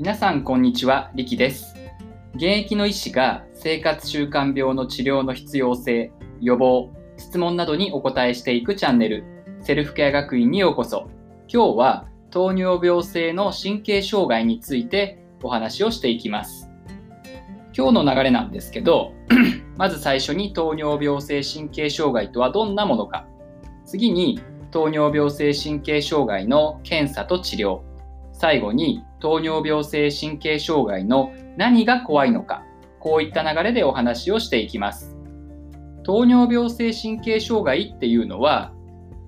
皆さんこんにちは、リキです。現役の医師が生活習慣病の治療の必要性、予防、質問などにお答えしていくチャンネル、セルフケア学院にようこそ。今日は糖尿病性の神経障害についてお話をしていきます。今日の流れなんですけど、まず最初に糖尿病性神経障害とはどんなものか。次に糖尿病性神経障害の検査と治療。最後に糖尿病性神経障害の何が怖いのか。こういった流れでお話をしていきます。糖尿病性神経障害っていうのは、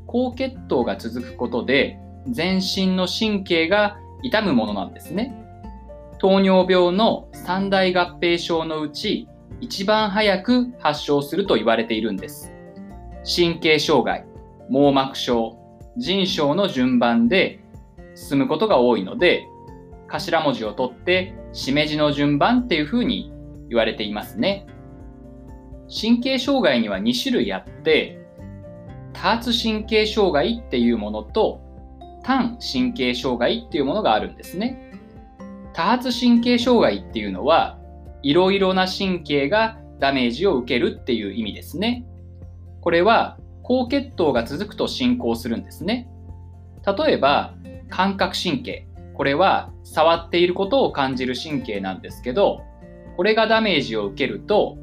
高血糖が続くことで全身の神経が痛むものなんですね。糖尿病の三大合併症のうち一番早く発症すると言われているんです。神経障害、網膜症、腎症の順番で進むことが多いので、頭文字を取って、しめじの順番っていうふうに言われていますね。神経障害には2種類あって、多発神経障害っていうものと、単神経障害っていうものがあるんですね。多発神経障害っていうのは、いろいろな神経がダメージを受けるっていう意味ですね。これは高血糖が続くと進行するんですね。例えば、感覚神経。これは触っていることを感じる神経なんですけど、これがダメージを受けると、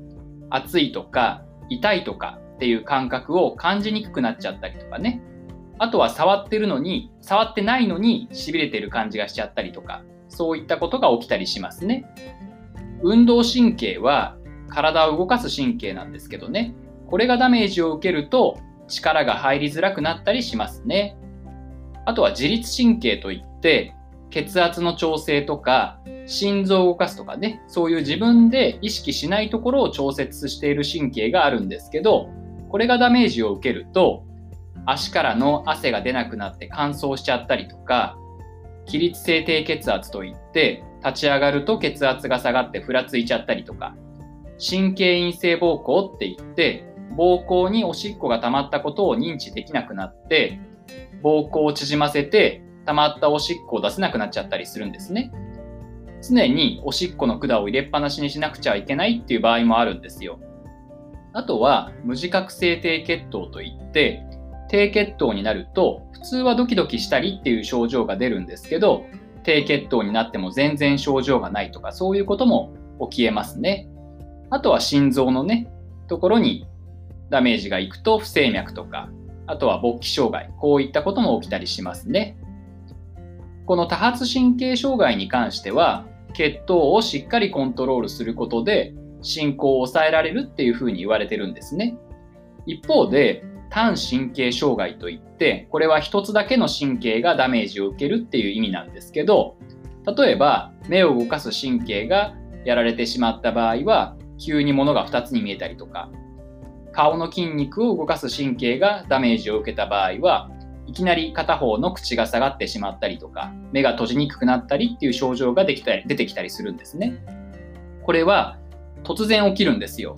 熱いとか痛いとかっていう感覚を感じにくくなっちゃったりとかね。あとは触ってるのに、触ってないのに痺れてる感じがしちゃったりとか、そういったことが起きたりしますね。運動神経は体を動かす神経なんですけどね。これがダメージを受けると力が入りづらくなったりしますね。あとは自律神経といって血圧の調整とか心臓を動かすとかね、そういう自分で意識しないところを調節している神経があるんですけど、これがダメージを受けると足からの汗が出なくなって乾燥しちゃったりとか、起立性低血圧といって立ち上がると血圧が下がってふらついちゃったりとか、神経陰性膀胱って言って膀胱におしっこが溜まったことを認知できなくなって膀胱を縮ませて溜まったおしっこを出せなくなっちゃったりするんですね。常におしっこの管を入れっぱなしにしなくちゃいけないっていう場合もあるんですよ。あとは無自覚性低血糖といって低血糖になると普通はドキドキしたりっていう症状が出るんですけど低血糖になっても全然症状がないとかそういうことも起きえますね。あとは心臓のねところにダメージがいくと不整脈とか、あとは勃起障害、こういったことも起きたりしますね。この多発神経障害に関しては、血糖をしっかりコントロールすることで進行を抑えられるっていうふうに言われてるんですね。一方で、単神経障害といって、これは一つだけの神経がダメージを受けるっていう意味なんですけど、例えば目を動かす神経がやられてしまった場合は、急に物が2つに見えたりとか、顔の筋肉を動かす神経がダメージを受けた場合はいきなり片方の口が下がってしまったりとか目が閉じにくくなったりっていう症状ができたり出てきたりするんですね。これは突然起きるんですよ。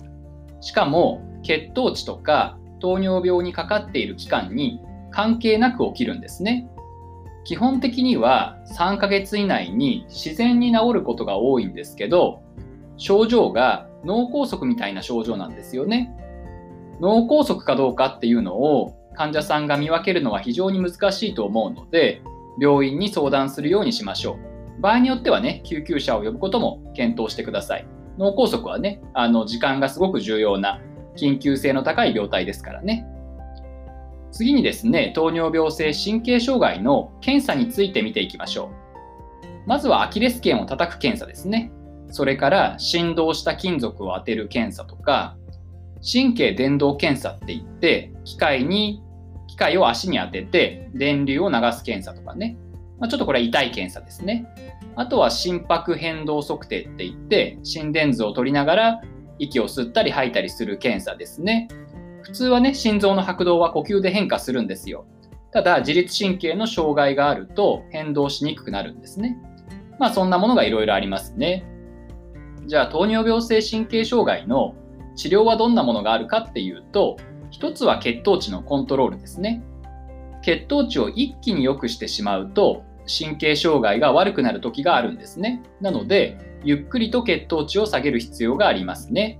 しかも血糖値とか糖尿病にかかっている期間に関係なく起きるんですね。基本的には3ヶ月以内に自然に治ることが多いんですけど症状が脳梗塞みたいな症状なんですよね。脳梗塞かどうかっていうのを患者さんが見分けるのは非常に難しいと思うので病院に相談するようにしましょう。場合によってはね救急車を呼ぶことも検討してください。脳梗塞はねあの時間がすごく重要な緊急性の高い病態ですからね。次にですね糖尿病性神経障害の検査について見ていきましょう。まずはアキレス腱を叩く検査ですね。それから振動した金属を当てる検査とか神経伝導検査って言って機械に機械を足に当てて電流を流す検査とかね、まあ、ちょっとこれは痛い検査ですね。あとは心拍変動測定って言って心電図を取りながら息を吸ったり吐いたりする検査ですね。普通はね心臓の拍動は呼吸で変化するんですよ。ただ自律神経の障害があると変動しにくくなるんですね。まあそんなものがいろいろありますね。じゃあ糖尿病性神経障害の治療はどんなものがあるかっていうと、一つは血糖値のコントロールですね。血糖値を一気に良くしてしまうと、神経障害が悪くなる時があるんですね。なので、ゆっくりと血糖値を下げる必要がありますね。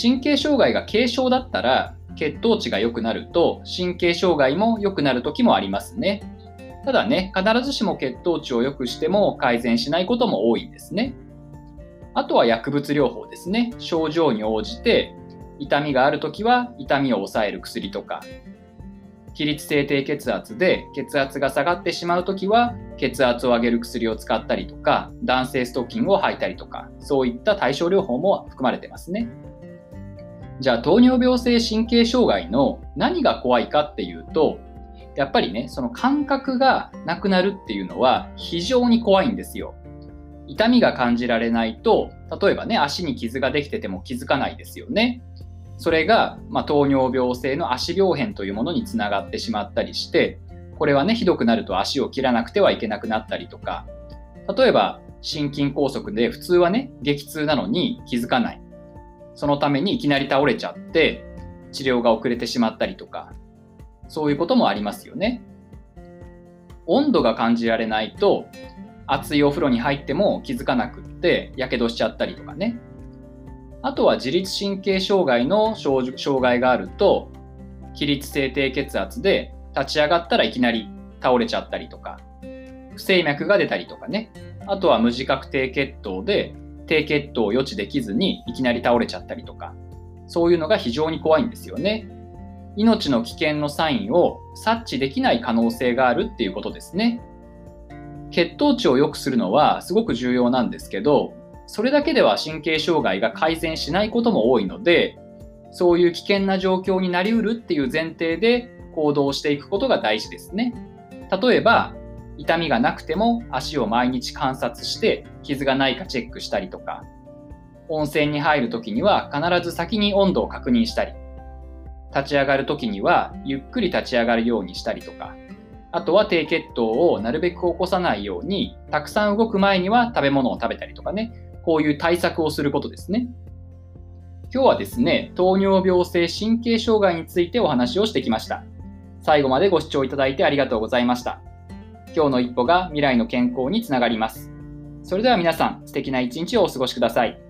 神経障害が軽症だったら、血糖値が良くなると神経障害も良くなる時もありますね。ただね、必ずしも血糖値を良くしても改善しないことも多いんですね。あとは薬物療法ですね。症状に応じて痛みがある時は痛みを抑える薬とか、起立性低血圧で血圧が下がってしまう時は血圧を上げる薬を使ったりとか男性ストッキングを履いたりとかそういった対症療法も含まれてますねじゃあ糖尿病性神経障害の何が怖いかっていうとやっぱりねその感覚がなくなるっていうのは非常に怖いんですよ痛みが感じられないと例えばね足に傷ができてても気づかないですよねそれが、まあ、糖尿病性の足病変というものにつながってしまったりして、これはね、ひどくなると足を切らなくてはいけなくなったりとか、例えば心筋梗塞で普通はね、激痛なのに気づかない。そのためにいきなり倒れちゃって、治療が遅れてしまったりとか、そういうこともありますよね。温度が感じられないと、熱いお風呂に入っても気づかなくって、やけどしちゃったりとかね。あとは自律神経障害の障害があると、起立性低血圧で立ち上がったらいきなり倒れちゃったりとか、不整脈が出たりとかね。あとは無自覚低血糖で低血糖を予知できずにいきなり倒れちゃったりとか、そういうのが非常に怖いんですよね。命の危険のサインを察知できない可能性があるっていうことですね。血糖値を良くするのはすごく重要なんですけど、それだけでは神経障害が改善しないことも多いので、そういう危険な状況になりうるっていう前提で行動していくことが大事ですね。例えば、痛みがなくても足を毎日観察して傷がないかチェックしたりとか、温泉に入るときには必ず先に温度を確認したり、立ち上がるときにはゆっくり立ち上がるようにしたりとか、あとは低血糖をなるべく起こさないように、たくさん動く前には食べ物を食べたりとかね、こういう対策をすることですね。今日はですね、糖尿病性神経障害についてお話をしてきました。最後までご視聴いただいてありがとうございました。今日の一歩が未来の健康につながります。それでは皆さん、素敵な一日をお過ごしください。